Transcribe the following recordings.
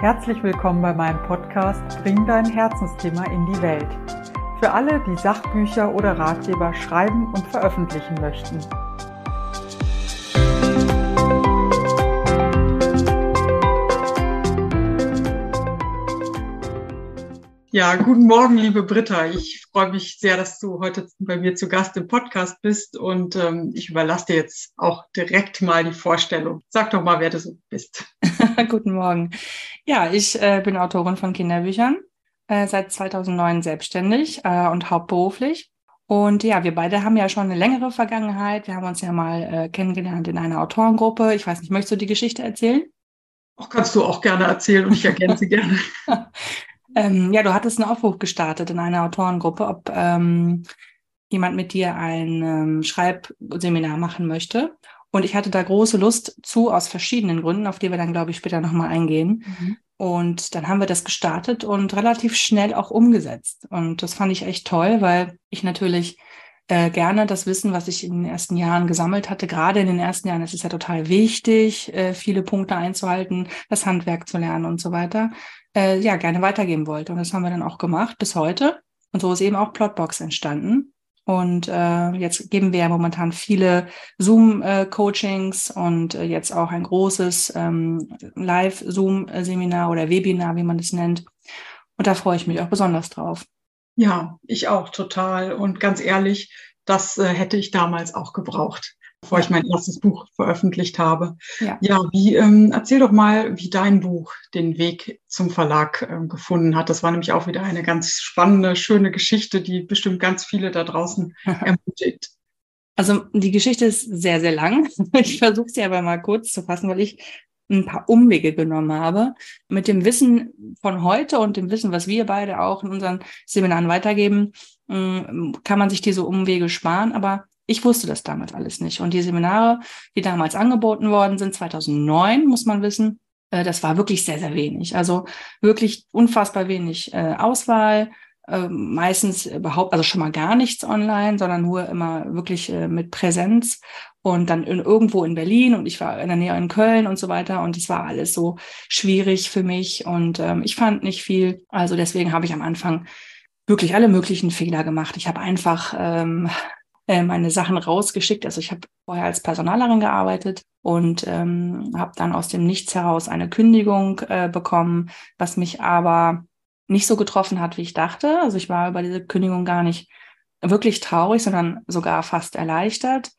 Herzlich willkommen bei meinem Podcast Bring dein Herzensthema in die Welt. Für alle, die Sachbücher oder Ratgeber schreiben und veröffentlichen möchten. Ja, guten Morgen, liebe Britta. Ich freue mich sehr, dass du heute bei mir zu Gast im Podcast bist und ähm, ich überlasse dir jetzt auch direkt mal die Vorstellung. Sag doch mal, wer du so bist. guten Morgen. Ja, ich äh, bin Autorin von Kinderbüchern, äh, seit 2009 selbstständig äh, und hauptberuflich. Und ja, wir beide haben ja schon eine längere Vergangenheit. Wir haben uns ja mal äh, kennengelernt in einer Autorengruppe. Ich weiß nicht, möchtest du die Geschichte erzählen? Auch kannst du auch gerne erzählen und ich ergänze gerne. Ähm, ja, du hattest einen Aufruf gestartet in einer Autorengruppe, ob ähm, jemand mit dir ein ähm, Schreibseminar machen möchte. Und ich hatte da große Lust zu, aus verschiedenen Gründen, auf die wir dann, glaube ich, später nochmal eingehen. Mhm. Und dann haben wir das gestartet und relativ schnell auch umgesetzt. Und das fand ich echt toll, weil ich natürlich äh, gerne das Wissen, was ich in den ersten Jahren gesammelt hatte, gerade in den ersten Jahren, es ist ja total wichtig, äh, viele Punkte einzuhalten, das Handwerk zu lernen und so weiter äh, ja gerne weitergeben wollte. Und das haben wir dann auch gemacht bis heute. Und so ist eben auch Plotbox entstanden. Und äh, jetzt geben wir ja momentan viele Zoom-Coachings und äh, jetzt auch ein großes ähm, Live-Zoom-Seminar oder Webinar, wie man das nennt. Und da freue ich mich auch besonders drauf. Ja, ich auch total. Und ganz ehrlich, das äh, hätte ich damals auch gebraucht bevor ich mein erstes Buch veröffentlicht habe. Ja, ja wie, ähm, erzähl doch mal, wie dein Buch den Weg zum Verlag äh, gefunden hat. Das war nämlich auch wieder eine ganz spannende, schöne Geschichte, die bestimmt ganz viele da draußen ermutigt. Also die Geschichte ist sehr, sehr lang. Ich versuche sie aber mal kurz zu fassen, weil ich ein paar Umwege genommen habe. Mit dem Wissen von heute und dem Wissen, was wir beide auch in unseren Seminaren weitergeben, mm, kann man sich diese Umwege sparen. Aber ich wusste das damals alles nicht. Und die Seminare, die damals angeboten worden sind, 2009, muss man wissen, äh, das war wirklich sehr, sehr wenig. Also wirklich unfassbar wenig äh, Auswahl. Äh, meistens überhaupt, also schon mal gar nichts online, sondern nur immer wirklich äh, mit Präsenz und dann in, irgendwo in Berlin und ich war in der Nähe in Köln und so weiter und es war alles so schwierig für mich und ähm, ich fand nicht viel. Also deswegen habe ich am Anfang wirklich alle möglichen Fehler gemacht. Ich habe einfach ähm, äh, meine Sachen rausgeschickt. Also ich habe vorher als Personalerin gearbeitet und ähm, habe dann aus dem Nichts heraus eine Kündigung äh, bekommen, was mich aber nicht so getroffen hat, wie ich dachte. Also ich war über diese Kündigung gar nicht wirklich traurig, sondern sogar fast erleichtert.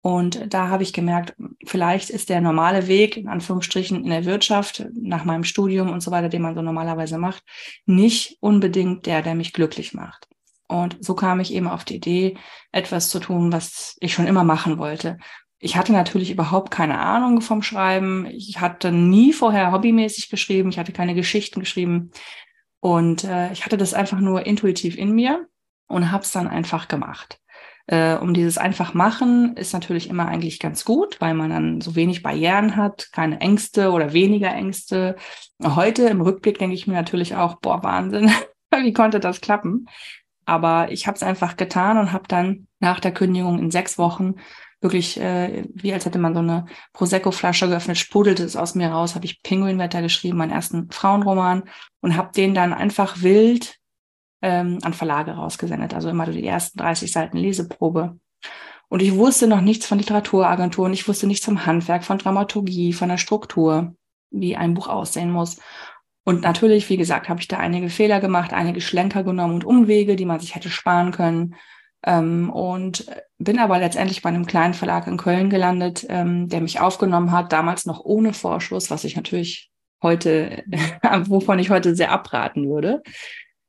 Und da habe ich gemerkt, vielleicht ist der normale Weg, in Anführungsstrichen, in der Wirtschaft, nach meinem Studium und so weiter, den man so normalerweise macht, nicht unbedingt der, der mich glücklich macht. Und so kam ich eben auf die Idee, etwas zu tun, was ich schon immer machen wollte. Ich hatte natürlich überhaupt keine Ahnung vom Schreiben. Ich hatte nie vorher hobbymäßig geschrieben. Ich hatte keine Geschichten geschrieben. Und äh, ich hatte das einfach nur intuitiv in mir und habe es dann einfach gemacht. Äh, um dieses einfach machen ist natürlich immer eigentlich ganz gut, weil man dann so wenig Barrieren hat, keine Ängste oder weniger Ängste. Heute im Rückblick denke ich mir natürlich auch, boah, Wahnsinn, wie konnte das klappen? Aber ich habe es einfach getan und habe dann nach der Kündigung in sechs Wochen wirklich, äh, wie als hätte man so eine Prosecco-Flasche geöffnet, sprudelte es aus mir raus, habe ich Pinguinwetter geschrieben, meinen ersten Frauenroman und habe den dann einfach wild ähm, an Verlage rausgesendet. Also immer die ersten 30 Seiten Leseprobe. Und ich wusste noch nichts von Literaturagenturen, ich wusste nichts vom Handwerk, von Dramaturgie, von der Struktur, wie ein Buch aussehen muss. Und natürlich, wie gesagt, habe ich da einige Fehler gemacht, einige Schlenker genommen und Umwege, die man sich hätte sparen können. Ähm, und bin aber letztendlich bei einem kleinen Verlag in Köln gelandet, ähm, der mich aufgenommen hat, damals noch ohne Vorschuss, was ich natürlich heute, wovon ich heute sehr abraten würde.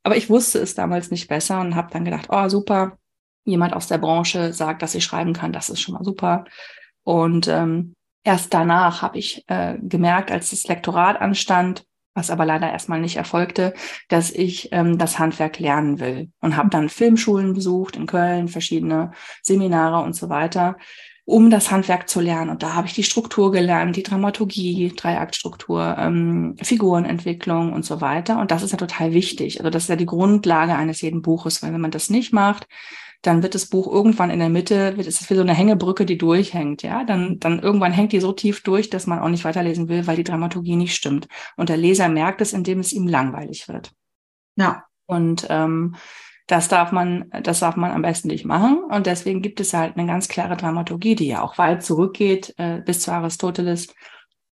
Aber ich wusste es damals nicht besser und habe dann gedacht, oh super, jemand aus der Branche sagt, dass ich schreiben kann, das ist schon mal super. Und ähm, erst danach habe ich äh, gemerkt, als das Lektorat anstand, was aber leider erstmal nicht erfolgte, dass ich ähm, das Handwerk lernen will und habe dann Filmschulen besucht in Köln, verschiedene Seminare und so weiter, um das Handwerk zu lernen. Und da habe ich die Struktur gelernt, die Dramaturgie, Dreiaktstruktur, ähm, Figurenentwicklung und so weiter. Und das ist ja total wichtig. Also das ist ja die Grundlage eines jeden Buches, weil wenn man das nicht macht, dann wird das Buch irgendwann in der Mitte, wird es wie so eine Hängebrücke, die durchhängt, ja. Dann, dann irgendwann hängt die so tief durch, dass man auch nicht weiterlesen will, weil die Dramaturgie nicht stimmt. Und der Leser merkt es, indem es ihm langweilig wird. Ja. Und ähm, das darf man, das darf man am besten nicht machen. Und deswegen gibt es halt eine ganz klare Dramaturgie, die ja auch weit zurückgeht äh, bis zu Aristoteles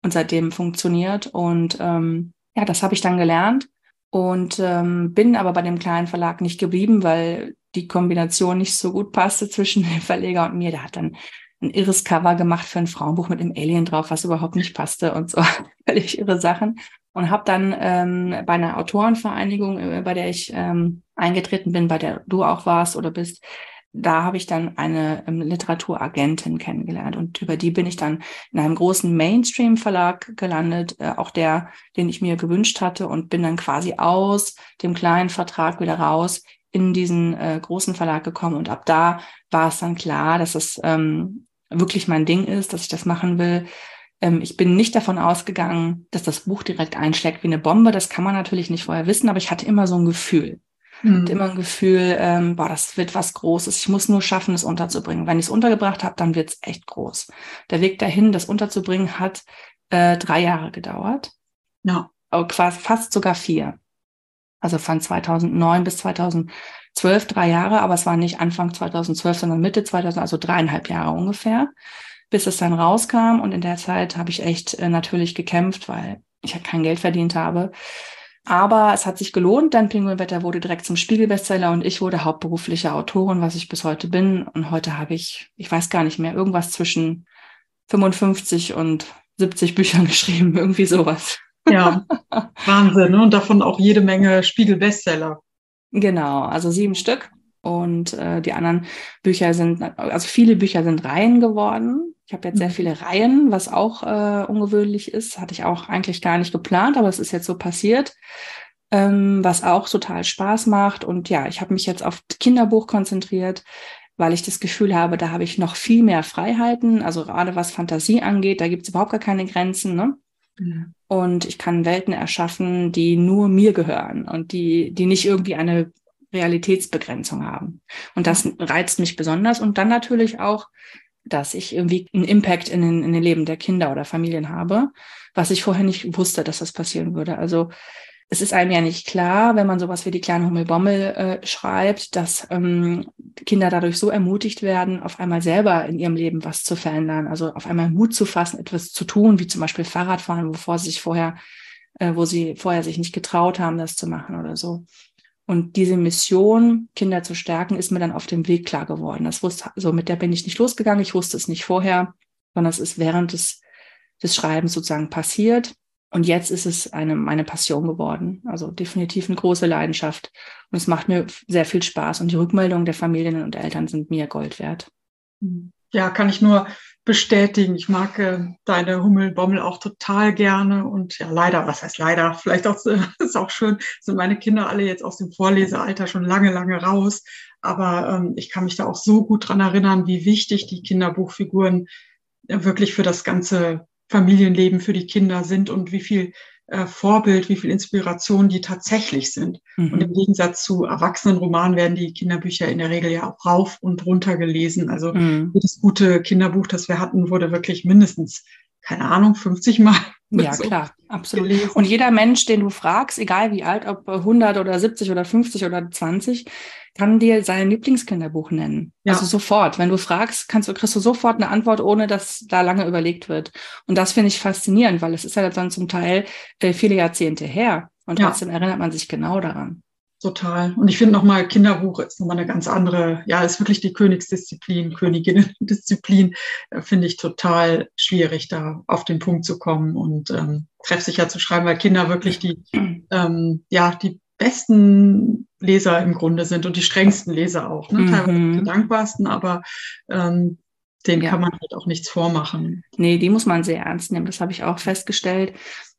und seitdem funktioniert. Und ähm, ja, das habe ich dann gelernt und ähm, bin aber bei dem kleinen Verlag nicht geblieben, weil die Kombination nicht so gut passte zwischen dem Verleger und mir. Der hat dann ein irres Cover gemacht für ein Frauenbuch mit einem Alien drauf, was überhaupt nicht passte und so völlig irre Sachen. Und habe dann ähm, bei einer Autorenvereinigung, äh, bei der ich ähm, eingetreten bin, bei der du auch warst oder bist, da habe ich dann eine ähm, Literaturagentin kennengelernt und über die bin ich dann in einem großen Mainstream-Verlag gelandet, äh, auch der, den ich mir gewünscht hatte und bin dann quasi aus dem kleinen Vertrag wieder raus in diesen äh, großen Verlag gekommen und ab da war es dann klar, dass es ähm, wirklich mein Ding ist, dass ich das machen will. Ähm, ich bin nicht davon ausgegangen, dass das Buch direkt einschlägt wie eine Bombe. Das kann man natürlich nicht vorher wissen, aber ich hatte immer so ein Gefühl. Mhm. Und immer ein Gefühl, ähm, boah, das wird was Großes. Ich muss nur schaffen, es unterzubringen. Wenn ich es untergebracht habe, dann wird es echt groß. Der Weg dahin, das unterzubringen, hat äh, drei Jahre gedauert. Ja. Aber quasi fast sogar vier. Also von 2009 bis 2012 drei Jahre, aber es war nicht Anfang 2012, sondern Mitte 2000, also dreieinhalb Jahre ungefähr, bis es dann rauskam. Und in der Zeit habe ich echt äh, natürlich gekämpft, weil ich halt kein Geld verdient habe. Aber es hat sich gelohnt, denn Pinguinwetter wurde direkt zum Spiegelbestseller und ich wurde hauptberufliche Autorin, was ich bis heute bin. Und heute habe ich, ich weiß gar nicht mehr, irgendwas zwischen 55 und 70 Büchern geschrieben, irgendwie sowas. Ja, Wahnsinn. Ne? Und davon auch jede Menge Spiegelbestseller. Genau, also sieben Stück. Und äh, die anderen Bücher sind, also viele Bücher sind Reihen geworden. Ich habe jetzt sehr mhm. viele Reihen, was auch äh, ungewöhnlich ist. Hatte ich auch eigentlich gar nicht geplant, aber es ist jetzt so passiert, ähm, was auch total Spaß macht. Und ja, ich habe mich jetzt auf Kinderbuch konzentriert, weil ich das Gefühl habe, da habe ich noch viel mehr Freiheiten. Also gerade was Fantasie angeht, da gibt es überhaupt gar keine Grenzen. Ne? Mhm. Und ich kann Welten erschaffen, die nur mir gehören und die, die nicht irgendwie eine Realitätsbegrenzung haben. Und das reizt mich besonders. Und dann natürlich auch dass ich irgendwie einen Impact in den, in den Leben der Kinder oder Familien habe, was ich vorher nicht wusste, dass das passieren würde. Also es ist einem ja nicht klar, wenn man sowas wie die kleine Hummelbommel äh, schreibt, dass ähm, Kinder dadurch so ermutigt werden, auf einmal selber in ihrem Leben was zu verändern, also auf einmal Mut zu fassen, etwas zu tun, wie zum Beispiel Fahrradfahren, wovor sie sich vorher, äh, wo sie vorher sich nicht getraut haben, das zu machen oder so. Und diese Mission, Kinder zu stärken, ist mir dann auf dem Weg klar geworden. Das wusste, also mit der bin ich nicht losgegangen. Ich wusste es nicht vorher, sondern es ist während des, des Schreibens sozusagen passiert. Und jetzt ist es eine, meine Passion geworden. Also definitiv eine große Leidenschaft. Und es macht mir sehr viel Spaß. Und die Rückmeldungen der Familien und Eltern sind mir Gold wert. Ja, kann ich nur bestätigen. Ich mag äh, deine Hummelbommel auch total gerne und ja, leider, was heißt leider, vielleicht auch, äh, ist auch schön, sind meine Kinder alle jetzt aus dem Vorlesealter schon lange, lange raus. Aber ähm, ich kann mich da auch so gut dran erinnern, wie wichtig die Kinderbuchfiguren wirklich für das ganze Familienleben, für die Kinder sind und wie viel äh, Vorbild, wie viel Inspiration die tatsächlich sind. Mhm. Und im Gegensatz zu Erwachsenenromanen werden die Kinderbücher in der Regel ja auch rauf und runter gelesen. Also mhm. jedes gute Kinderbuch, das wir hatten, wurde wirklich mindestens, keine Ahnung, 50 Mal ja, so klar, absolut. Und jeder Mensch, den du fragst, egal wie alt, ob 100 oder 70 oder 50 oder 20, kann dir sein Lieblingskinderbuch nennen. Ja. Also sofort. Wenn du fragst, kannst du, kriegst du sofort eine Antwort, ohne dass da lange überlegt wird. Und das finde ich faszinierend, weil es ist ja dann zum Teil äh, viele Jahrzehnte her. Und trotzdem ja. erinnert man sich genau daran. Total. Und ich finde nochmal, Kinderbuch ist nochmal eine ganz andere, ja, ist wirklich die Königsdisziplin, Königinnendisziplin, äh, finde ich total schwierig, da auf den Punkt zu kommen und ähm, treffsicher zu schreiben, weil Kinder wirklich die, ähm, ja, die besten Leser im Grunde sind und die strengsten Leser auch, ne? teilweise mhm. die dankbarsten, aber ähm, den ja. kann man halt auch nichts vormachen. Nee, die muss man sehr ernst nehmen. Das habe ich auch festgestellt.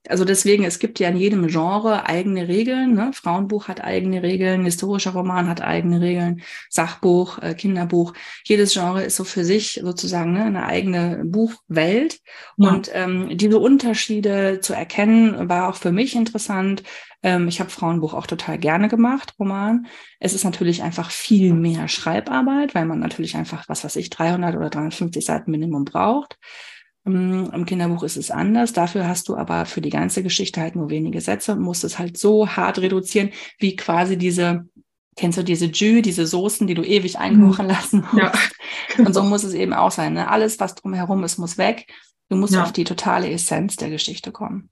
Also deswegen, es gibt ja in jedem Genre eigene Regeln. Ne? Frauenbuch hat eigene Regeln, historischer Roman hat eigene Regeln, Sachbuch, äh, Kinderbuch. Jedes Genre ist so für sich sozusagen ne, eine eigene Buchwelt. Ja. Und ähm, diese Unterschiede zu erkennen, war auch für mich interessant. Ähm, ich habe Frauenbuch auch total gerne gemacht, Roman. Es ist natürlich einfach viel mehr Schreibarbeit, weil man natürlich einfach, was weiß ich, 300 oder 350 Seiten Minimum braucht. Im Kinderbuch ist es anders. Dafür hast du aber für die ganze Geschichte halt nur wenige Sätze und musst es halt so hart reduzieren, wie quasi diese, kennst du diese Jus, diese Soßen, die du ewig einkochen mhm. lassen musst. Ja. Und so muss es eben auch sein. Ne? Alles, was drumherum ist, muss weg. Du musst ja. auf die totale Essenz der Geschichte kommen.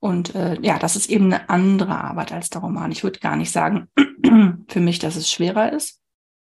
Und äh, ja, das ist eben eine andere Arbeit als der Roman. Ich würde gar nicht sagen für mich, dass es schwerer ist.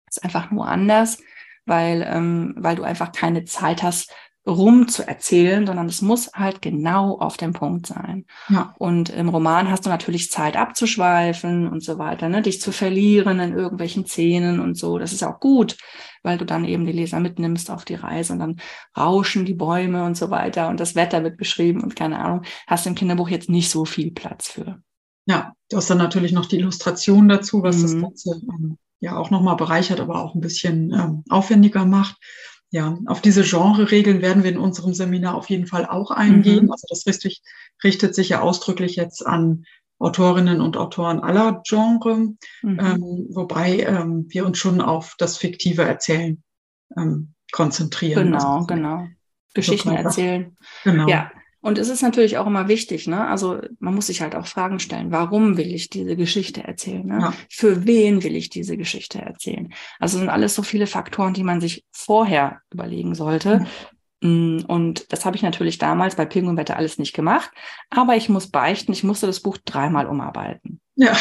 Es ist einfach nur anders, weil, ähm, weil du einfach keine Zeit hast, rum zu erzählen, sondern es muss halt genau auf dem Punkt sein. Ja. Und im Roman hast du natürlich Zeit abzuschweifen und so weiter, ne? dich zu verlieren in irgendwelchen Szenen und so. Das ist auch gut, weil du dann eben die Leser mitnimmst auf die Reise und dann rauschen die Bäume und so weiter und das Wetter wird beschrieben und keine Ahnung, hast im Kinderbuch jetzt nicht so viel Platz für. Ja, du hast dann natürlich noch die Illustration dazu, was mhm. das Ganze ähm, ja auch nochmal bereichert, aber auch ein bisschen ähm, aufwendiger macht. Ja, auf diese Genre-Regeln werden wir in unserem Seminar auf jeden Fall auch eingehen. Mhm. Also das richtig, richtet sich ja ausdrücklich jetzt an Autorinnen und Autoren aller Genre, mhm. ähm, wobei ähm, wir uns schon auf das fiktive Erzählen ähm, konzentrieren. Genau, also, genau. Geschichten erzählen. Genau. Ja, und es ist natürlich auch immer wichtig, ne? Also man muss sich halt auch Fragen stellen, warum will ich diese Geschichte erzählen? Ne? Ja. Für wen will ich diese Geschichte erzählen? Also sind alles so viele Faktoren, die man sich vorher überlegen sollte. Mhm. Und das habe ich natürlich damals bei Pinguinwetter alles nicht gemacht. Aber ich muss beichten, ich musste das Buch dreimal umarbeiten. Ja.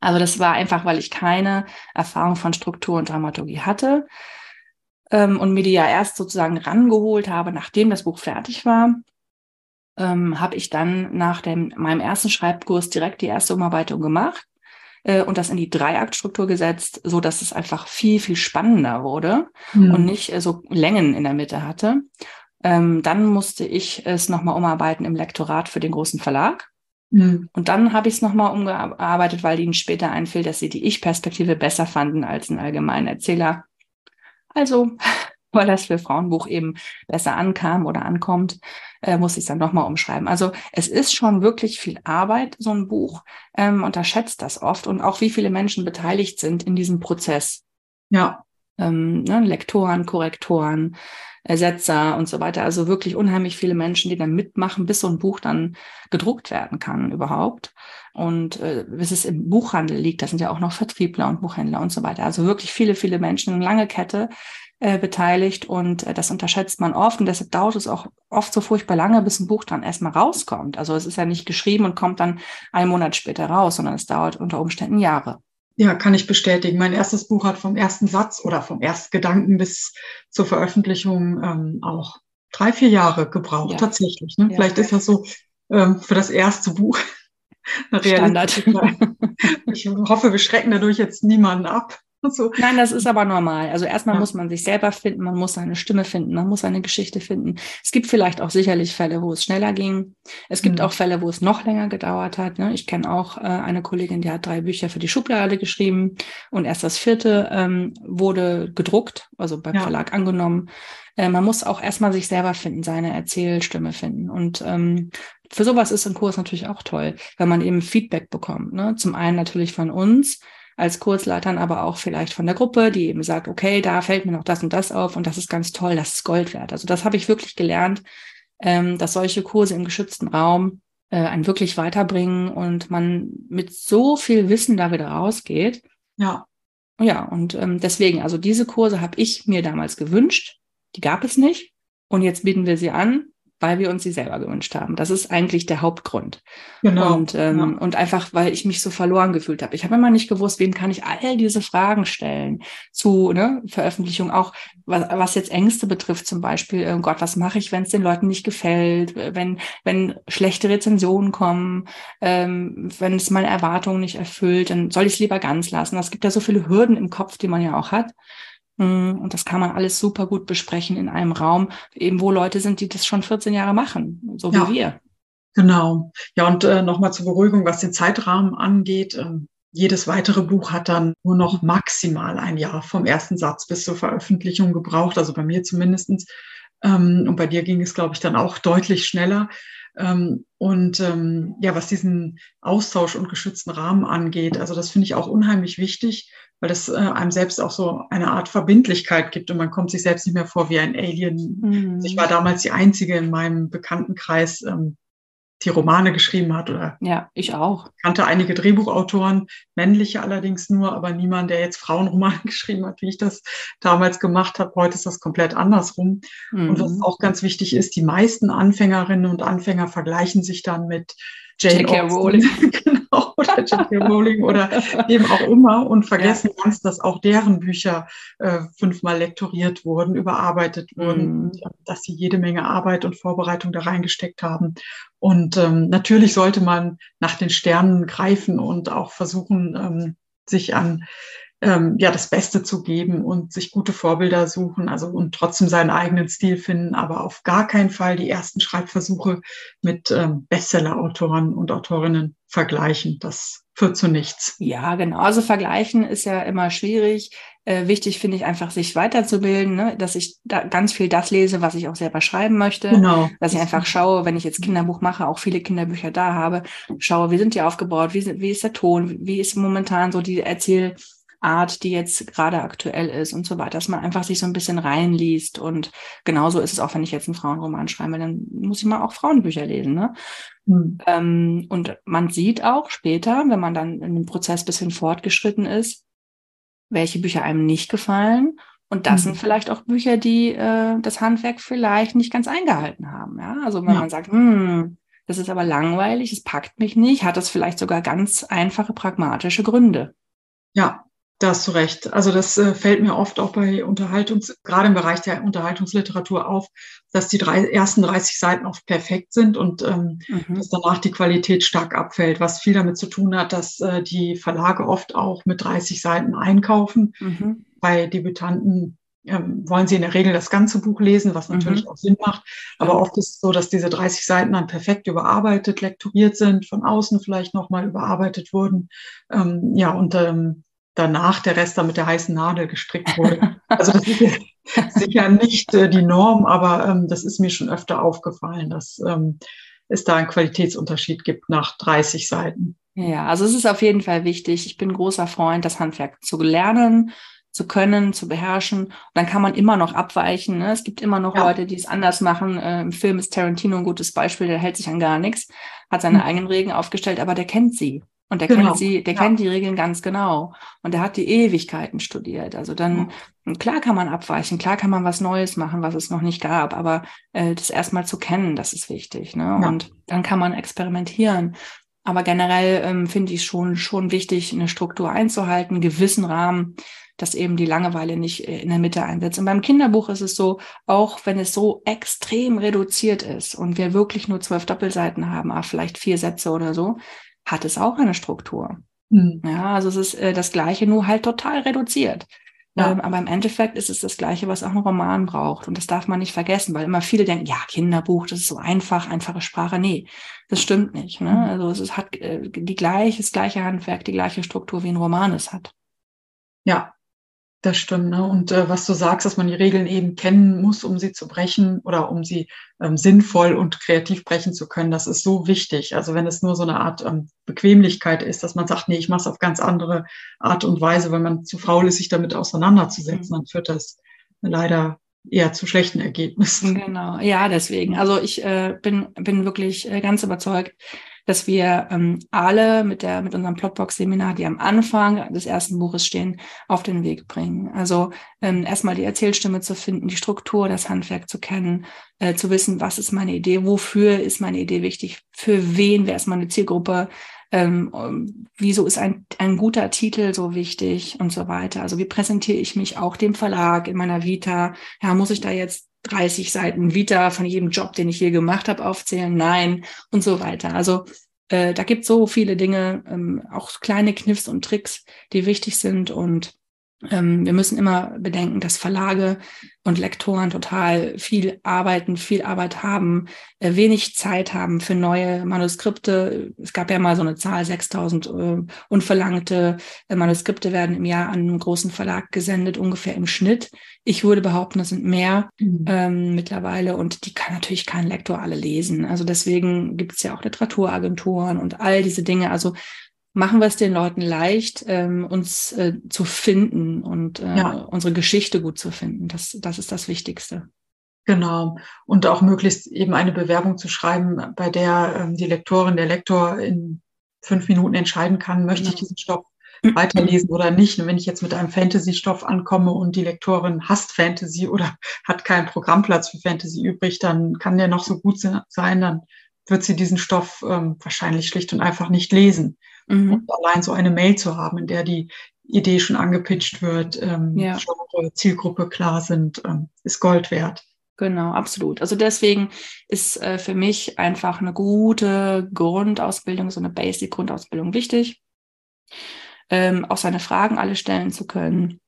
Also das war einfach, weil ich keine Erfahrung von Struktur und Dramaturgie hatte ähm, und mir die ja erst sozusagen rangeholt habe, nachdem das Buch fertig war ähm, habe ich dann nach dem, meinem ersten Schreibkurs direkt die erste Umarbeitung gemacht äh, und das in die Dreiaktstruktur gesetzt, so dass es einfach viel, viel spannender wurde mhm. und nicht äh, so Längen in der Mitte hatte. Ähm, dann musste ich es nochmal umarbeiten im Lektorat für den großen Verlag. Mhm. Und dann habe ich es nochmal umgearbeitet, weil ihnen später einfiel, dass sie die Ich-Perspektive besser fanden als einen allgemeinen Erzähler. Also, weil das für Frauenbuch eben besser ankam oder ankommt, äh, muss ich es dann nochmal umschreiben. Also es ist schon wirklich viel Arbeit, so ein Buch, ähm, unterschätzt das oft und auch wie viele Menschen beteiligt sind in diesem Prozess. Ja. Ähm, ne, Lektoren, Korrektoren, Ersetzer und so weiter. Also wirklich unheimlich viele Menschen, die dann mitmachen, bis so ein Buch dann gedruckt werden kann überhaupt. Und äh, bis es im Buchhandel liegt, da sind ja auch noch Vertriebler und Buchhändler und so weiter. Also wirklich viele, viele Menschen, eine lange Kette, äh, beteiligt und äh, das unterschätzt man oft und deshalb dauert es auch oft so furchtbar lange, bis ein Buch dann erstmal rauskommt. Also es ist ja nicht geschrieben und kommt dann einen Monat später raus, sondern es dauert unter Umständen Jahre. Ja, kann ich bestätigen. Mein erstes Buch hat vom ersten Satz oder vom ersten Gedanken bis zur Veröffentlichung ähm, auch drei, vier Jahre gebraucht, ja. tatsächlich. Ne? Ja. Vielleicht ist das so ähm, für das erste Buch Standard. Ich hoffe, wir schrecken dadurch jetzt niemanden ab. So. Nein, das ist aber normal. Also erstmal ja. muss man sich selber finden, man muss seine Stimme finden, man muss seine Geschichte finden. Es gibt vielleicht auch sicherlich Fälle, wo es schneller ging. Es gibt mhm. auch Fälle, wo es noch länger gedauert hat. Ne? Ich kenne auch äh, eine Kollegin, die hat drei Bücher für die Schublade geschrieben und erst das vierte ähm, wurde gedruckt, also beim ja. Verlag angenommen. Äh, man muss auch erstmal sich selber finden, seine Erzählstimme finden. Und ähm, für sowas ist ein Kurs natürlich auch toll, wenn man eben Feedback bekommt. Ne? Zum einen natürlich von uns, als Kursleitern, aber auch vielleicht von der Gruppe, die eben sagt, okay, da fällt mir noch das und das auf und das ist ganz toll, das ist Gold wert. Also das habe ich wirklich gelernt, ähm, dass solche Kurse im geschützten Raum äh, einen wirklich weiterbringen und man mit so viel Wissen da wieder rausgeht. Ja. Ja, und ähm, deswegen, also diese Kurse habe ich mir damals gewünscht, die gab es nicht. Und jetzt bieten wir sie an weil wir uns sie selber gewünscht haben. Das ist eigentlich der Hauptgrund. Genau. Und, ähm, ja. und einfach, weil ich mich so verloren gefühlt habe. Ich habe immer nicht gewusst, wem kann ich all diese Fragen stellen zu ne, Veröffentlichung, auch was, was jetzt Ängste betrifft zum Beispiel. Oh Gott, was mache ich, wenn es den Leuten nicht gefällt, wenn, wenn schlechte Rezensionen kommen, ähm, wenn es meine Erwartungen nicht erfüllt, dann soll ich es lieber ganz lassen. Es gibt ja so viele Hürden im Kopf, die man ja auch hat. Und das kann man alles super gut besprechen in einem Raum, eben wo Leute sind, die das schon 14 Jahre machen, so ja. wie wir. Genau. Ja, und äh, nochmal zur Beruhigung, was den Zeitrahmen angeht. Ähm, jedes weitere Buch hat dann nur noch maximal ein Jahr vom ersten Satz bis zur Veröffentlichung gebraucht, also bei mir zumindestens. Ähm, und bei dir ging es, glaube ich, dann auch deutlich schneller. Ähm, und ähm, ja, was diesen Austausch und geschützten Rahmen angeht, also das finde ich auch unheimlich wichtig, weil das äh, einem selbst auch so eine Art Verbindlichkeit gibt und man kommt sich selbst nicht mehr vor wie ein Alien. Mhm. Ich war damals die Einzige in meinem Bekanntenkreis, ähm, die Romane geschrieben hat oder ja, ich auch. kannte einige Drehbuchautoren, männliche allerdings nur, aber niemand, der jetzt Frauenromane geschrieben hat, wie ich das damals gemacht habe. Heute ist das komplett andersrum. Mhm. Und was mhm. auch ganz wichtig ist, die meisten Anfängerinnen und Anfänger vergleichen sich dann mit Jane. Rowling. genau, oder J.K. Rowling oder eben auch immer und vergessen ja. ganz, dass auch deren Bücher äh, fünfmal lektoriert wurden, überarbeitet wurden, mhm. dass sie jede Menge Arbeit und Vorbereitung da reingesteckt haben. Und ähm, natürlich sollte man nach den Sternen greifen und auch versuchen, ähm, sich an ähm, ja das Beste zu geben und sich gute Vorbilder suchen, also und trotzdem seinen eigenen Stil finden, aber auf gar keinen Fall die ersten Schreibversuche mit ähm, Bestseller-Autoren und Autorinnen vergleichen. Das führt zu nichts. Ja, genau. Also vergleichen ist ja immer schwierig. Äh, wichtig finde ich einfach, sich weiterzubilden, ne? dass ich da ganz viel das lese, was ich auch selber schreiben möchte. Genau. Dass ich einfach schaue, wenn ich jetzt Kinderbuch mache, auch viele Kinderbücher da habe, schaue, wie sind die aufgebaut, wie, wie ist der Ton, wie ist momentan so die Erzähl Art, die jetzt gerade aktuell ist und so weiter, dass man einfach sich so ein bisschen reinliest. Und genauso ist es auch, wenn ich jetzt einen Frauenroman schreibe, dann muss ich mal auch Frauenbücher lesen. Ne? Mhm. Ähm, und man sieht auch später, wenn man dann in dem Prozess bisschen fortgeschritten ist, welche Bücher einem nicht gefallen. Und das mhm. sind vielleicht auch Bücher, die äh, das Handwerk vielleicht nicht ganz eingehalten haben. Ja? Also wenn ja. man sagt, hm, das ist aber langweilig, es packt mich nicht, hat das vielleicht sogar ganz einfache pragmatische Gründe. Ja, da hast du recht. Also das äh, fällt mir oft auch bei Unterhaltungs, gerade im Bereich der Unterhaltungsliteratur auf, dass die drei, ersten 30 Seiten oft perfekt sind und ähm, mhm. dass danach die Qualität stark abfällt, was viel damit zu tun hat, dass äh, die Verlage oft auch mit 30 Seiten einkaufen. Mhm. Bei Debütanten ähm, wollen sie in der Regel das ganze Buch lesen, was natürlich mhm. auch Sinn macht. Aber oft ist es so, dass diese 30 Seiten dann perfekt überarbeitet, lektoriert sind, von außen vielleicht nochmal überarbeitet wurden. Ähm, ja, und ähm, danach der Rest dann mit der heißen Nadel gestrickt wurde. Also das ist sicher nicht äh, die Norm, aber ähm, das ist mir schon öfter aufgefallen, dass ähm, es da einen Qualitätsunterschied gibt nach 30 Seiten. Ja, also es ist auf jeden Fall wichtig. Ich bin großer Freund, das Handwerk zu lernen, zu können, zu beherrschen. Und dann kann man immer noch abweichen. Ne? Es gibt immer noch ja. Leute, die es anders machen. Äh, Im Film ist Tarantino ein gutes Beispiel, der hält sich an gar nichts, hat seine mhm. eigenen Regeln aufgestellt, aber der kennt sie. Und der genau. kennt sie, der ja. kennt die Regeln ganz genau. Und der hat die Ewigkeiten studiert. Also dann, ja. klar kann man abweichen, klar kann man was Neues machen, was es noch nicht gab, aber äh, das erstmal zu kennen, das ist wichtig. Ne? Ja. Und dann kann man experimentieren. Aber generell ähm, finde ich schon, schon wichtig, eine Struktur einzuhalten, einen gewissen Rahmen, dass eben die Langeweile nicht äh, in der Mitte einsetzt. Und beim Kinderbuch ist es so, auch wenn es so extrem reduziert ist und wir wirklich nur zwölf Doppelseiten haben, ah, vielleicht vier Sätze oder so, hat es auch eine Struktur. Mhm. Ja, also es ist äh, das Gleiche, nur halt total reduziert. Ja. Ähm, aber im Endeffekt ist es das Gleiche, was auch ein Roman braucht. Und das darf man nicht vergessen, weil immer viele denken, ja, Kinderbuch, das ist so einfach, einfache Sprache. Nee, das stimmt nicht. Ne? Mhm. Also es ist, hat äh, die gleiche, das gleiche Handwerk, die gleiche Struktur, wie ein Roman es hat. Ja, das stimmt. Ne? Und äh, was du sagst, dass man die Regeln eben kennen muss, um sie zu brechen oder um sie ähm, sinnvoll und kreativ brechen zu können, das ist so wichtig. Also wenn es nur so eine Art ähm, Bequemlichkeit ist, dass man sagt, nee, ich mache es auf ganz andere Art und Weise, wenn man zu faul ist, sich damit auseinanderzusetzen, mhm. dann führt das leider eher zu schlechten Ergebnissen. Genau, ja, deswegen. Also ich äh, bin, bin wirklich äh, ganz überzeugt, dass wir ähm, alle mit der mit unserem Plotbox-Seminar, die am Anfang des ersten Buches stehen, auf den Weg bringen. Also ähm, erstmal die Erzählstimme zu finden, die Struktur, das Handwerk zu kennen, äh, zu wissen, was ist meine Idee, wofür ist meine Idee wichtig, für wen, wer ist meine Zielgruppe, ähm, wieso ist ein, ein guter Titel so wichtig und so weiter. Also wie präsentiere ich mich auch dem Verlag in meiner Vita? Ja, muss ich da jetzt 30 Seiten Vita von jedem Job, den ich je gemacht habe, aufzählen? Nein und so weiter. Also äh, da gibt so viele Dinge, ähm, auch kleine Kniffs und Tricks, die wichtig sind und Ähm, wir müssen immer bedenken, dass Verlage und Lektoren total viel arbeiten, viel Arbeit haben, äh, wenig Zeit haben für neue Manuskripte. Es gab ja mal so eine Zahl, 6000 äh, unverlangte äh, Manuskripte werden im Jahr an einen großen Verlag gesendet, ungefähr im Schnitt. Ich würde behaupten, das sind mehr mhm. ähm, mittlerweile und die kann natürlich kein Lektor alle lesen. Also deswegen gibt es ja auch Literaturagenturen und all diese Dinge. Also machen wir es den Leuten leicht, ähm, uns äh, zu finden und äh, ja. unsere Geschichte gut zu finden. Das, das ist das Wichtigste. Genau. Und auch möglichst eben eine Bewerbung zu schreiben, bei der ähm, die Lektorin, der Lektor in fünf Minuten entscheiden kann, möchte genau. ich diesen Stoff weiterlesen oder nicht. Und wenn ich jetzt mit einem Fantasy-Stoff ankomme und die Lektorin hasst Fantasy oder hat keinen Programmplatz für Fantasy übrig, dann kann der noch so gut sein, dann wird sie diesen Stoff ähm, wahrscheinlich schlicht und einfach nicht lesen. Mhm. Und allein so eine Mail zu haben, in der die Idee schon angepitcht wird, ähm, ja. Zielgruppe klar sind, ähm, ist Gold wert. Genau, absolut. Also deswegen ist äh, für mich einfach eine gute Grundausbildung, so eine Basic-Grundausbildung wichtig. Ähm, auch seine Fragen alle stellen zu können.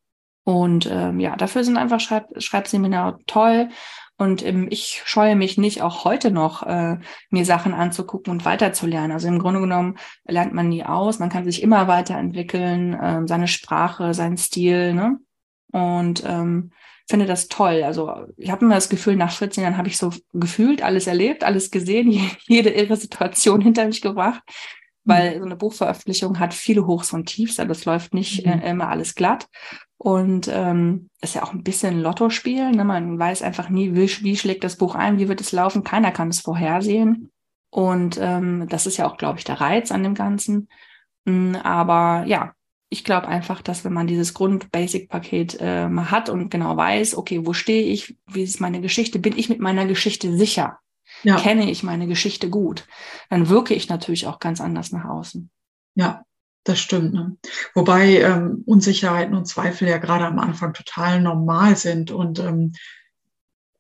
Und ähm, ja, dafür sind einfach Schreib Schreibseminare toll. Und ähm, ich scheue mich nicht, auch heute noch äh, mir Sachen anzugucken und weiterzulernen. Also im Grunde genommen lernt man nie aus. Man kann sich immer weiterentwickeln, äh, seine Sprache, seinen Stil. Ne? Und ähm, finde das toll. Also ich habe immer das Gefühl, nach 14 Jahren habe ich so gefühlt alles erlebt, alles gesehen, jede irre Situation hinter mich gebracht. Weil mhm. so eine Buchveröffentlichung hat viele Hochs und Tiefs, aber es läuft nicht äh, mhm. immer alles glatt. Und ähm, ist ja auch ein bisschen Lottospiel. Ne? Man weiß einfach nie, wie, wie schlägt das Buch ein, wie wird es laufen. Keiner kann es vorhersehen. Und ähm, das ist ja auch, glaube ich, der Reiz an dem Ganzen. Mm, aber ja, ich glaube einfach, dass wenn man dieses Grund-Basic-Paket äh, mal hat und genau weiß, okay, wo stehe ich, wie ist meine Geschichte, bin ich mit meiner Geschichte sicher, ja. kenne ich meine Geschichte gut, dann wirke ich natürlich auch ganz anders nach außen. Ja, das stimmt. Ne? Wobei ähm, Unsicherheiten und Zweifel ja gerade am Anfang total normal sind. Und ähm,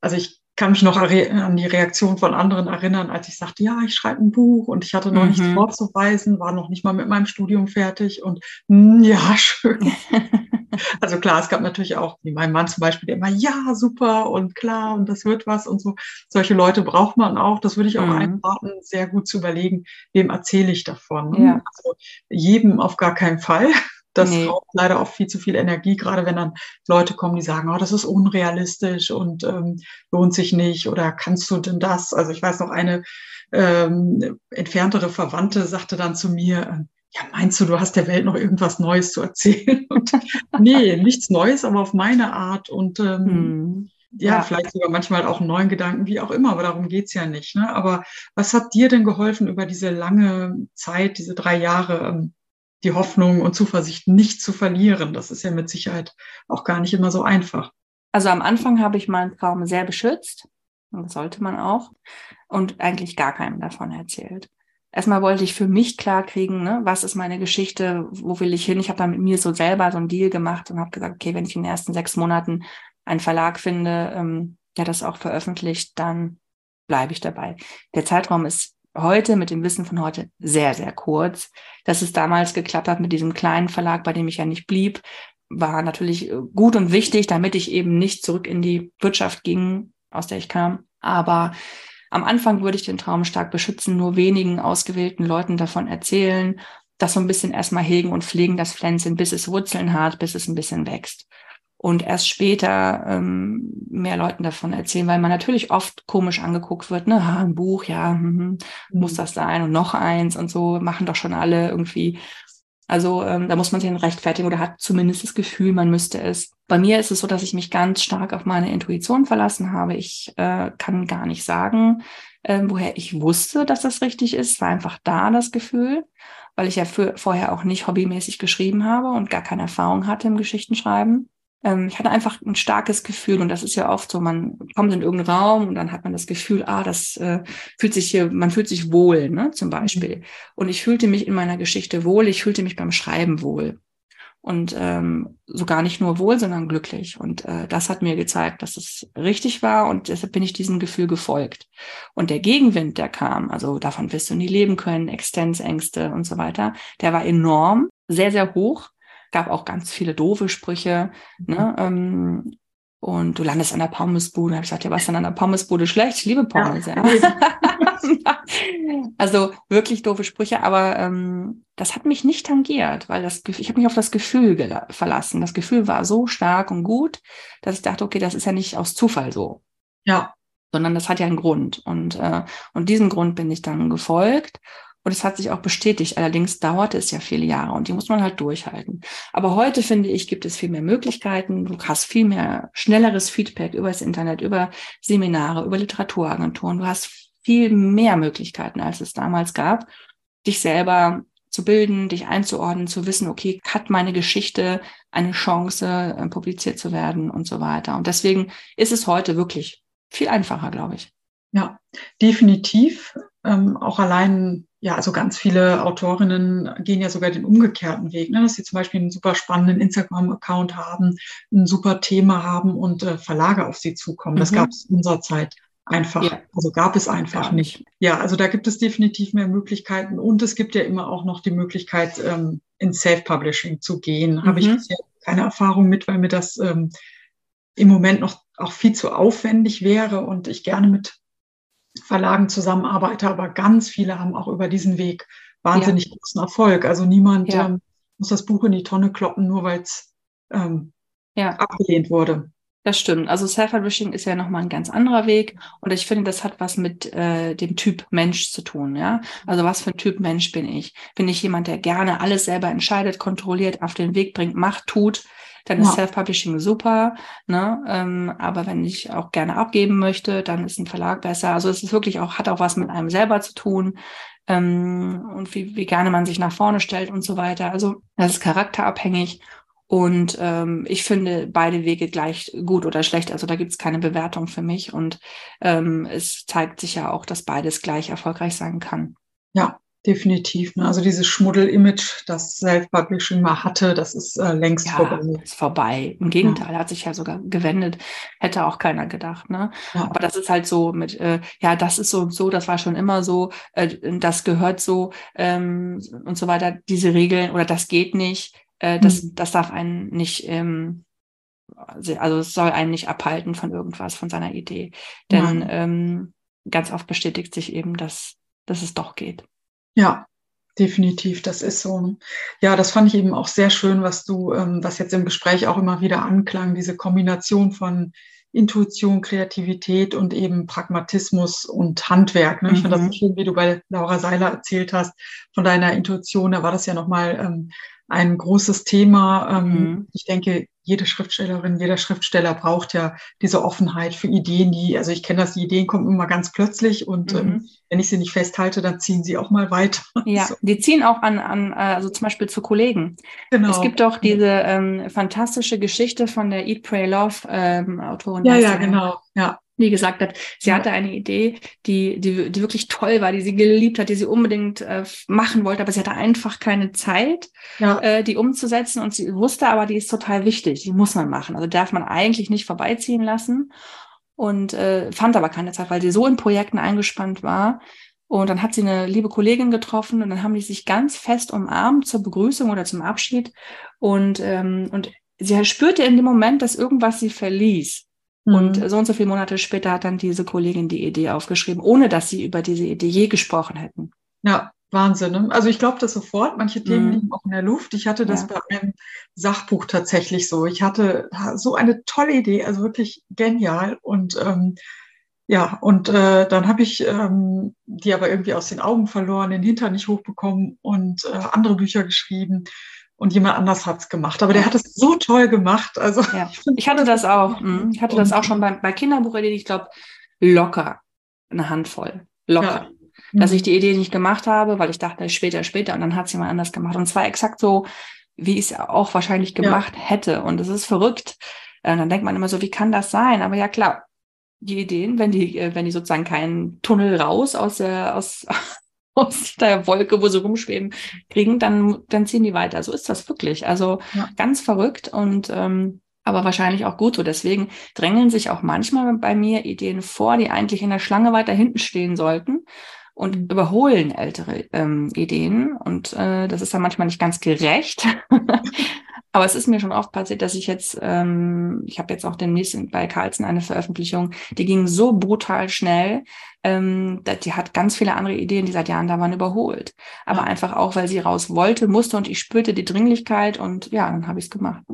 also ich kann mich noch an die Reaktion von anderen erinnern, als ich sagte, ja, ich schreibe ein Buch und ich hatte noch mhm. nichts vorzuweisen, war noch nicht mal mit meinem Studium fertig und mh, hm, ja, schön. also klar, es gab natürlich auch, wie mein Mann zum Beispiel, der immer, ja, super und klar und das wird was und so. Solche Leute braucht man auch. Das würde ich auch mhm. einraten, sehr gut zu überlegen, wem erzähle ich davon. Ja. Also jedem auf gar keinen Fall. Das nee. raubt leider auch viel zu viel Energie, gerade wenn dann Leute kommen, die sagen, oh, das ist unrealistisch und ähm, lohnt sich nicht oder kannst du denn das? Also ich weiß noch, eine ähm, entferntere Verwandte sagte dann zu mir, äh, ja, meinst du, du hast der Welt noch irgendwas Neues zu erzählen? Und, nee, nichts Neues, aber auf meine Art und ähm, hm. Ja, ja, vielleicht sogar manchmal auch einen neuen Gedanken, wie auch immer, aber darum geht's ja nicht. Ne? Aber was hat dir denn geholfen über diese lange Zeit, diese drei Jahre, ähm, die Hoffnung und Zuversicht nicht zu verlieren. Das ist ja mit Sicherheit auch gar nicht immer so einfach. Also am Anfang habe ich meinen Traum sehr beschützt, und das sollte man auch, und eigentlich gar keinem davon erzählt. Erstmal wollte ich für mich klarkriegen, ne, was ist meine Geschichte, wo will ich hin? Ich habe dann mit mir so selber so einen Deal gemacht und habe gesagt, okay, wenn ich in den ersten sechs Monaten einen Verlag finde, ähm, der das auch veröffentlicht, dann bleibe ich dabei. Der Zeitraum ist heute mit dem Wissen von heute sehr, sehr kurz. Dass es damals geklappt hat mit diesem kleinen Verlag, bei dem ich ja nicht blieb, war natürlich äh, gut und wichtig, damit ich eben nicht zurück in die Wirtschaft ging, aus der ich kam. Aber am Anfang würde ich den Traum stark beschützen, nur wenigen ausgewählten Leuten davon erzählen, das so ein bisschen erstmal hegen und pflegen, das Pflänzchen, bis es Wurzeln hat, bis es ein bisschen wächst und erst später ähm, mehr Leuten davon erzählen, weil man natürlich oft komisch angeguckt wird, ne, ha, ein Buch, ja, hm, muss das sein und noch eins und so, machen doch schon alle irgendwie. Also ähm, da muss man sich dann rechtfertigen oder hat zumindest das Gefühl, man müsste es. Bei mir ist es so, dass ich mich ganz stark auf meine Intuition verlassen habe. Ich äh, kann gar nicht sagen, äh, woher ich wusste, dass das richtig ist. War einfach da das Gefühl, weil ich ja für, vorher auch nicht hobbymäßig geschrieben habe und gar keine Erfahrung hatte im Geschichtenschreiben ähm, ich hatte einfach ein starkes Gefühl und das ist ja oft so, man kommt in irgendeinen Raum und dann hat man das Gefühl, ah, das äh, fühlt sich hier, man fühlt sich wohl, ne, zum Beispiel. Mhm. Und ich fühlte mich in meiner Geschichte wohl, ich fühlte mich beim Schreiben wohl. Und ähm, so gar nicht nur wohl, sondern glücklich. Und äh, das hat mir gezeigt, dass es richtig war und deshalb bin ich diesem Gefühl gefolgt. Und der Gegenwind, der kam, also davon wirst du nie leben können, Existenzängste und so weiter, der war enorm, sehr, sehr hoch gab auch ganz viele doofe Sprüche. Ne? Ähm, und du landest an der Pommesbude. Da habe ich gesagt, ja, was denn an der Pommesbude schlecht? Ich liebe Pommes, ja. ja. also wirklich doofe Sprüche, aber ähm, das hat mich nicht tangiert, weil das ich habe mich auf das Gefühl verlassen. Das Gefühl war so stark und gut, dass ich dachte, okay, das ist ja nicht aus Zufall so. Ja. Sondern das hat ja einen Grund. Und, äh, und diesen Grund bin ich dann gefolgt. Und es hat sich auch bestätigt. Allerdings dauerte es ja viele Jahre und die muss man halt durchhalten. Aber heute finde ich, gibt es viel mehr Möglichkeiten. Du hast viel mehr schnelleres Feedback über das Internet, über Seminare, über Literaturagenturen. Du hast viel mehr Möglichkeiten, als es damals gab, dich selber zu bilden, dich einzuordnen, zu wissen, okay, hat meine Geschichte eine Chance, äh, publiziert zu werden und so weiter. Und deswegen ist es heute wirklich viel einfacher, glaube ich. Ja, definitiv. Ähm, auch allein ja, also ganz viele Autorinnen gehen ja sogar den umgekehrten Weg, ne? dass sie zum Beispiel einen super spannenden Instagram-Account haben, ein super Thema haben und äh, Verlage auf sie zukommen. Mhm. Das gab es in unserer Zeit einfach, ja. also gab es einfach nicht. nicht. Ja, also da gibt es definitiv mehr Möglichkeiten und es gibt ja immer auch noch die Möglichkeit, ähm, in Self-Publishing zu gehen. Mhm. Habe ich bisher keine Erfahrung mit, weil mir das ähm, im Moment noch auch viel zu aufwendig wäre und ich gerne mit Verlagen zusammenarbeite, aber ganz viele haben auch über diesen Weg wahnsinnig ja. großen Erfolg. Also niemand ja. ähm, muss das Buch in die Tonne kloppen, nur weil es ähm, ja. abgelehnt wurde. Das stimmt. Also Self-Publishing ist ja nochmal ein ganz anderer Weg. Und ich finde, das hat was mit äh, dem Typ Mensch zu tun. Ja, also was für ein Typ Mensch bin ich? Bin ich jemand, der gerne alles selber entscheidet, kontrolliert, auf den Weg bringt, macht, tut? Dann ist Self-Publishing super. Ne? Ähm, aber wenn ich auch gerne abgeben möchte, dann ist ein Verlag besser. Also es ist wirklich auch, hat auch was mit einem selber zu tun. Ähm, und wie, wie gerne man sich nach vorne stellt und so weiter. Also das ist charakterabhängig. Und ähm, ich finde beide Wege gleich gut oder schlecht. Also da gibt es keine Bewertung für mich. Und ähm, es zeigt sich ja auch, dass beides gleich erfolgreich sein kann. Ja, Definitiv. Ne? Also dieses Schmuddel-Image, das Self-Publishing mal hatte, das ist äh, längst ja, vorbei. Ist vorbei. Im Gegenteil, ja. hat sich ja sogar gewendet. Hätte auch keiner gedacht. Ne? Ja. Aber das ist halt so mit, äh, ja, das ist so und so, das war schon immer so, äh, das gehört so ähm, und so weiter. Diese Regeln oder das geht nicht, äh, das, mhm. das darf einen nicht, ähm, also es soll einen nicht abhalten von irgendwas, von seiner Idee. Denn ähm, ganz oft bestätigt sich eben, dass, dass es doch geht. Ja, definitiv, das ist so. Ja, das fand ich eben auch sehr schön, was du, ähm, was jetzt im Gespräch auch immer wieder anklang, diese Kombination von Intuition, Kreativität und eben Pragmatismus und Handwerk. Ne? Ich mhm. fand das so schön, wie du bei Laura Seiler erzählt hast, von deiner Intuition, da war das ja nochmal ähm, ein großes Thema. Ähm, mhm. Ich denke, jede Schriftstellerin, jeder Schriftsteller braucht ja diese Offenheit für Ideen, die, also ich kenne das, die Ideen kommen immer ganz plötzlich und ähm, mhm. ähm, wenn ich sie nicht festhalte, dann ziehen sie auch mal weiter. Ja, so. die ziehen auch an, an, also zum Beispiel zu Kollegen. Genau. Es gibt doch diese ähm, fantastische Geschichte von der Eat, Pray, Love ähm, Autorin. Ja, ja, genau, ja wie gesagt hat, sie hatte eine Idee, die, die, die wirklich toll war, die sie geliebt hat, die sie unbedingt äh, machen wollte, aber sie hatte einfach keine Zeit, ja. äh, die umzusetzen und sie wusste aber, die ist total wichtig, die muss man machen. Also darf man eigentlich nicht vorbeiziehen lassen und äh, fand aber keine Zeit, weil sie so in Projekten eingespannt war. Und dann hat sie eine liebe Kollegin getroffen und dann haben die sich ganz fest umarmt zur Begrüßung oder zum Abschied und, ähm, und sie spürte in dem Moment, dass irgendwas sie verließ. Und mhm. so und so viele Monate später hat dann diese Kollegin die Idee aufgeschrieben, ohne dass sie über diese Idee je gesprochen hätten. Ja, Wahnsinn. Ne? Also ich glaube das sofort. Manche Themen mhm. liegen auch in der Luft. Ich hatte das ja. bei einem Sachbuch tatsächlich so. Ich hatte so eine tolle Idee, also wirklich genial. Und ähm, ja, und äh, dann habe ich ähm, die aber irgendwie aus den Augen verloren, den Hintern nicht hochbekommen und äh, andere Bücher geschrieben und jemand anders hat es gemacht. Aber der hat es so toll gemacht. Also ja. ich hatte das auch. Mhm. Ich hatte das auch schon bei, bei Kinderbuchideen, ich glaube, locker eine Handvoll. Locker. Ja. Dass ich die Idee nicht gemacht habe, weil ich dachte, später, später. Und dann hat es jemand anders gemacht. Und zwar exakt so, wie ich es auch wahrscheinlich gemacht ja. hätte. Und es ist verrückt. Dann denkt man immer so, wie kann das sein? Aber ja, klar, die Ideen, wenn die, äh, wenn die sozusagen keinen Tunnel raus aus der, aus, aus der Wolke, wo sie rumschweben, kriegen, dann, dann ziehen die weiter. So ist das wirklich. Also ja. ganz verrückt und ähm, aber wahrscheinlich auch gut so. Deswegen drängeln sich auch manchmal bei mir Ideen vor, die eigentlich in der Schlange weiter hinten stehen sollten und mhm. überholen ältere ähm, Ideen. Und äh, das ist dann manchmal nicht ganz gerecht. Aber es ist mir schon oft passiert, dass ich jetzt, ähm, ich habe jetzt auch demnächst bei Carlsen eine Veröffentlichung, die ging so brutal schnell, ähm, die hat ganz viele andere Ideen, die seit Jahren da waren, überholt. Aber einfach auch, weil sie raus wollte, musste und ich spürte die Dringlichkeit und ja, dann habe ich es gemacht.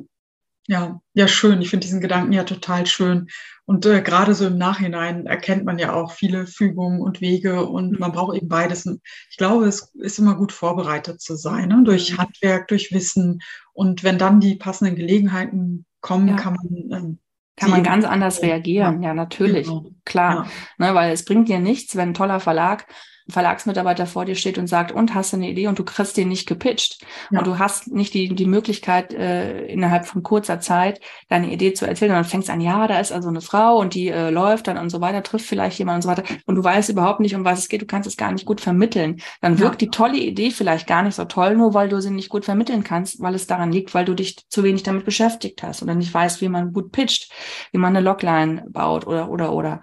Ja, ja, schön. Ich finde diesen Gedanken ja total schön. Und äh, gerade so im Nachhinein erkennt man ja auch viele Fügungen und Wege und mhm. man braucht eben beides. Ich glaube, es ist immer gut vorbereitet zu sein, ne? durch mhm. Handwerk, durch Wissen. Und wenn dann die passenden Gelegenheiten kommen, ja. kann man ähm, kann man ganz anders reagieren. Ja, ja natürlich, genau. klar. Ja. Ne, weil es bringt dir nichts, wenn ein toller Verlag Verlagsmitarbeiter vor dir steht und sagt, und hast du eine Idee und du kriegst den nicht gepitcht. Ja. Und du hast nicht die, die Möglichkeit, äh, innerhalb von kurzer Zeit deine Idee zu erzählen. Und dann fängst an, ja, da ist also eine Frau und die äh, läuft dann und so weiter, trifft vielleicht jemand und so weiter. Und du weißt überhaupt nicht, um was es geht. Du kannst es gar nicht gut vermitteln. Dann wirkt ja. die tolle Idee vielleicht gar nicht so toll, nur weil du sie nicht gut vermitteln kannst, weil es daran liegt, weil du dich zu wenig damit beschäftigt hast oder nicht weißt, wie man gut pitcht, wie man eine Logline baut oder, oder, oder.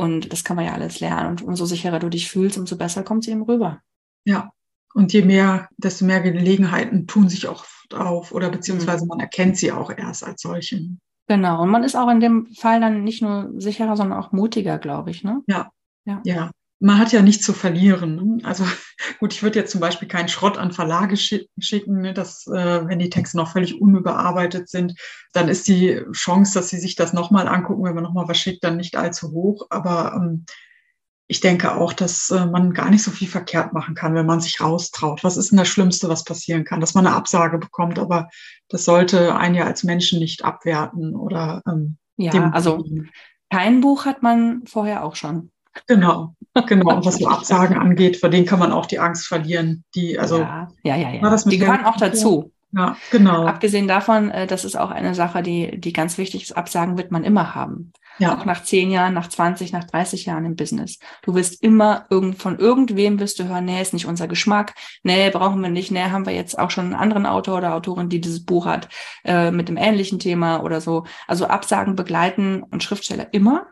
Und das kann man ja alles lernen. Und umso sicherer du dich fühlst, umso besser kommt sie eben rüber. Ja. Und je mehr, desto mehr Gelegenheiten tun sich auch auf oder beziehungsweise mhm. man erkennt sie auch erst als solche. Genau. Und man ist auch in dem Fall dann nicht nur sicherer, sondern auch mutiger, glaube ich. Ne? Ja. Ja. ja man hat ja nichts zu verlieren. Ne? Also gut, ich würde jetzt zum Beispiel keinen Schrott an Verlage schicken, ne? dass äh, wenn die Texte noch völlig unüberarbeitet sind, dann ist die Chance, dass sie sich das nochmal angucken, wenn man nochmal was schickt, dann nicht allzu hoch. Aber ähm, ich denke auch, dass äh, man gar nicht so viel verkehrt machen kann, wenn man sich raustraut. Was ist denn das Schlimmste, was passieren kann? Dass man eine Absage bekommt, aber das sollte einen ja als Menschen nicht abwerten oder ähm, ja, also kein Buch hat man vorher auch schon. Genau, genau. Und was so Absagen angeht, vor denen kann man auch die Angst verlieren. Die, also, ja, ja, ja. ja. die gehören auch dazu. Ja, genau. Abgesehen davon, äh, das ist auch eine Sache, die, die ganz wichtig ist. Absagen wird man immer haben. Ja. Auch nach zehn Jahren, nach 20, nach 30 Jahren im Business. Du wirst immer irgend, von irgendwem wirst du hören, nee, ist nicht unser Geschmack. Nee, brauchen wir nicht. Nee, haben wir jetzt auch schon einen anderen Autor oder Autorin, die dieses Buch hat, äh, mit dem ähnlichen Thema oder so. Also Absagen begleiten und Schriftsteller immer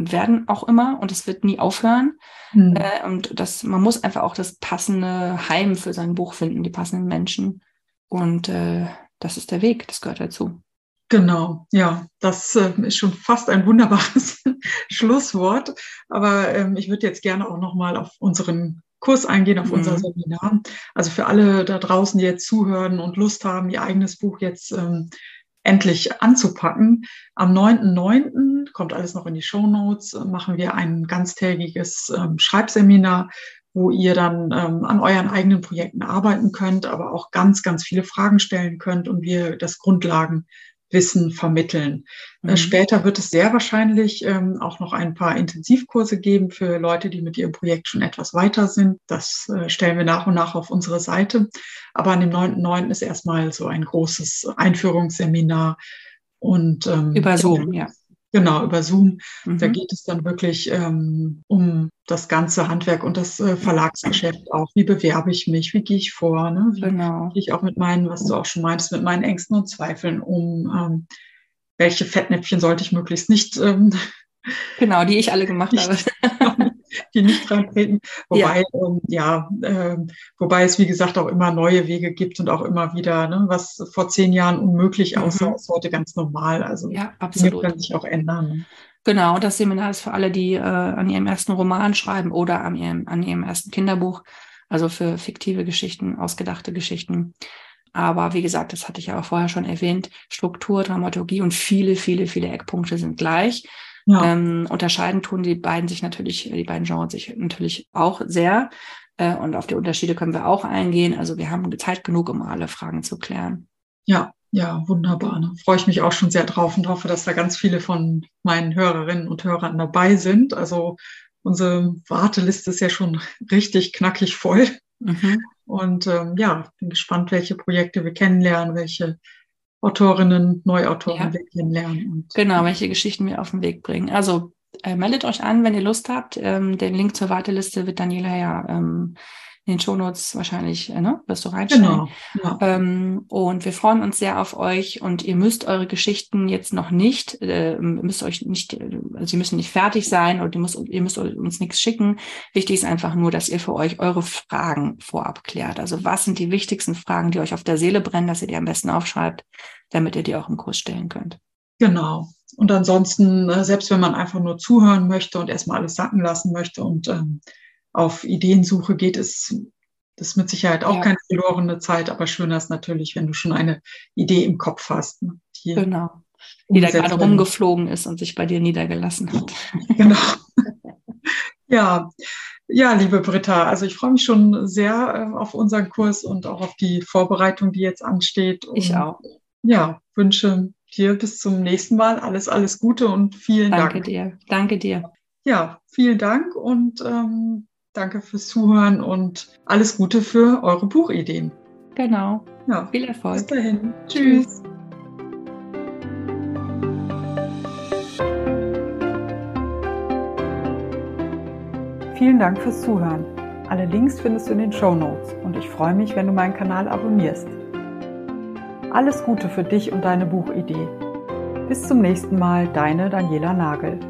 und werden auch immer und es wird nie aufhören. Mhm. Äh, und das, man muss einfach auch das passende Heim für sein Buch finden, die passenden Menschen. Und äh, das ist der Weg, das gehört dazu. Genau, ja, das äh, ist schon fast ein wunderbares Schlusswort. Aber ähm, ich würde jetzt gerne auch nochmal auf unseren Kurs eingehen, auf mhm. unser Seminar. Also für alle da draußen, die jetzt zuhören und Lust haben, ihr eigenes Buch jetzt ähm, endlich anzupacken. Am 9.9. kommt alles noch in die Show Notes, machen wir ein ganztägiges ähm, Schreibseminar, wo ihr dann ähm, an euren eigenen Projekten arbeiten könnt, aber auch ganz, ganz viele Fragen stellen könnt und wir das Grundlagen Wissen vermitteln. Äh, mhm. Später wird es sehr wahrscheinlich ähm, auch noch ein paar Intensivkurse geben für Leute, die mit ihrem Projekt schon etwas weiter sind. Das äh, stellen wir nach und nach auf unsere Seite. Aber an dem 9.9. ist erstmal so ein großes Einführungsseminar. Und, ähm, Über Zoom, ja. Genau, über Zoom. Mhm. Da geht es dann wirklich ähm, um das ganze Handwerk und das äh, Verlagsgeschäft auch. Wie bewerbe ich mich? Wie gehe ich vor? Ne? Wie genau. gehe ich auch mit meinen, was du auch schon meintest, mit meinen Ängsten und Zweifeln um? Ähm, welche Fettnäpfchen sollte ich möglichst nicht ähm, Genau, die ich alle gemacht habe. Die nicht reintreten. Wobei, ja, ähm, ja äh, wobei es wie gesagt auch immer neue Wege gibt und auch immer wieder, ne, was vor zehn Jahren unmöglich mhm. aussah, ist heute ganz normal. Also ja, absolut. kann sich auch ändern. Genau, das Seminar ist für alle, die äh, an ihrem ersten Roman schreiben oder an ihrem, an ihrem ersten Kinderbuch, also für fiktive Geschichten, ausgedachte Geschichten. Aber wie gesagt, das hatte ich ja auch vorher schon erwähnt, Struktur, Dramaturgie und viele, viele, viele Eckpunkte sind gleich. Ja. Ähm, unterscheiden tun die beiden sich natürlich, die beiden Genres sich natürlich auch sehr. Äh, und auf die Unterschiede können wir auch eingehen. Also wir haben Zeit genug, um alle Fragen zu klären. Ja, ja, wunderbar. Ne? Freue ich mich auch schon sehr drauf und hoffe, dass da ganz viele von meinen Hörerinnen und Hörern dabei sind. Also unsere Warteliste ist ja schon richtig knackig voll. Mhm. Und ähm, ja, bin gespannt, welche Projekte wir kennenlernen, welche Autorinnen, Neuautoren ja. kennenlernen. genau, welche Geschichten wir auf den Weg bringen. Also äh, meldet euch an, wenn ihr Lust habt. Ähm, den Link zur Warteliste wird Daniela ja ähm, in den Shownotes wahrscheinlich, äh, ne, wirst du reinstellen. Genau. Ja. Ähm, und wir freuen uns sehr auf euch und ihr müsst eure Geschichten jetzt noch nicht, äh, müsst euch nicht, also sie müssen nicht fertig sein oder ihr müsst, ihr müsst uns nichts schicken. Wichtig ist einfach nur, dass ihr für euch eure Fragen vorab klärt. Also was sind die wichtigsten Fragen, die euch auf der Seele brennen, dass ihr die am besten aufschreibt, damit ihr die auch im Kurs stellen könnt. Genau. Und ansonsten, äh, selbst wenn man einfach nur zuhören möchte und erstmal alles sacken lassen möchte und ähm, auf Ideensuche geht, ist das mit Sicherheit auch ja. keine verlorene Zeit, aber schöner ist natürlich, wenn du schon eine Idee im Kopf hast. Ne, die genau. Die da gerade rumgeflogen ist und sich bei dir niedergelassen hat. Genau. ja. Ja, liebe Britta, also ich freue mich schon sehr äh, auf unseren Kurs und auch auf die Vorbereitung, die jetzt ansteht. Und, ich auch. Ja, wünsche dir bis zum nächsten Mal alles, alles Gute und vielen danke Dank. Danke dir. Danke dir. Ja, vielen Dank und ähm, danke fürs Zuhören und alles Gute für eure Buchideen. Genau. Ja. Viel Erfolg. Bis dahin. Tschüss. Vielen Dank fürs Zuhören. Alle Links findest du in den Show Notes und ich freue mich, wenn du meinen Kanal abonnierst. Alles Gute für dich und deine Buchidee. Bis zum nächsten Mal, deine Daniela Nagel.